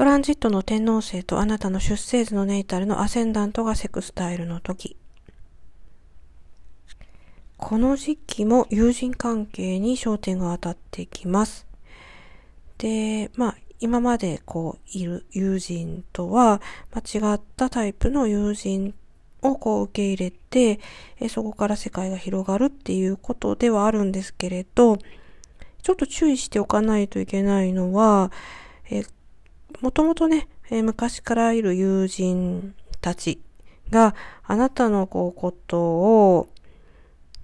トランジットの天皇星とあなたの出生図のネイタルのアセンダントがセクスタイルの時。この時期も友人関係に焦点が当たってきます。で、まあ、今までこう、いる友人とは、間違ったタイプの友人をこう受け入れて、えそこから世界が広がるっていうことではあるんですけれど、ちょっと注意しておかないといけないのは、えもともとね、え昔からいる友人たちがあなたのこうことを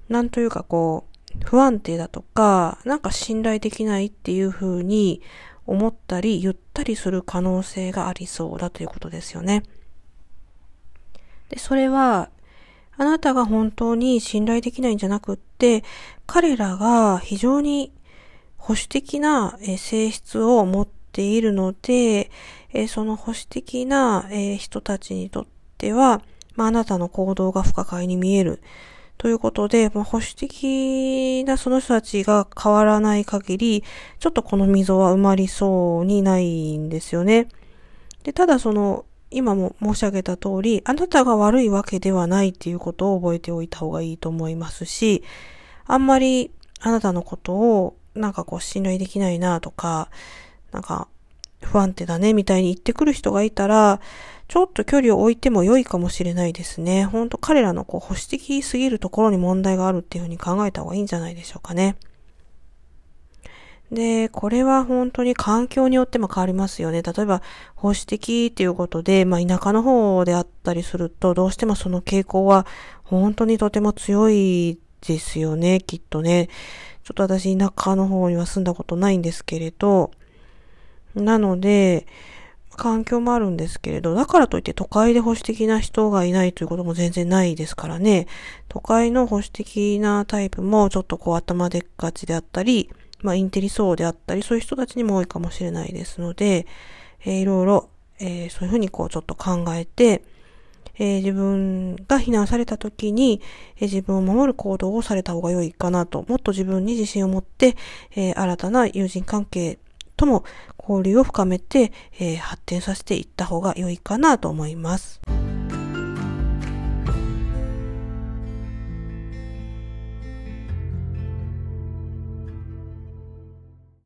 なんというかこう、不安定だとか、なんか信頼できないっていう風に思ったり言ったりする可能性がありそうだということですよね。で、それは、あなたが本当に信頼できないんじゃなくって、彼らが非常に保守的な性質を持っているので、その保守的な人たちにとっては、まあ、あなたの行動が不可解に見える。ということで、まあ、保守的なその人たちが変わらない限り、ちょっとこの溝は埋まりそうにないんですよね。で、ただその、今も申し上げた通り、あなたが悪いわけではないっていうことを覚えておいた方がいいと思いますし、あんまりあなたのことをなんかこう信頼できないなとか、なんか不安定だねみたいに言ってくる人がいたら、ちょっと距離を置いても良いかもしれないですね。ほんと彼らのこう保守的すぎるところに問題があるっていうふうに考えた方がいいんじゃないでしょうかね。で、これは本当に環境によっても変わりますよね。例えば、保守的っていうことで、まあ田舎の方であったりすると、どうしてもその傾向は本当にとても強いですよね、きっとね。ちょっと私田舎の方には住んだことないんですけれど、なので、環境もあるんですけれど、だからといって都会で保守的な人がいないということも全然ないですからね。都会の保守的なタイプもちょっとこう頭でっかちであったり、まあインテリ層であったり、そういう人たちにも多いかもしれないですので、えー、いろいろ、えー、そういうふうにこうちょっと考えて、えー、自分が避難された時に、えー、自分を守る行動をされた方が良いかなと、もっと自分に自信を持って、え、新たな友人関係とも交流を深めて、えー、発展させていった方が良いかなと思います。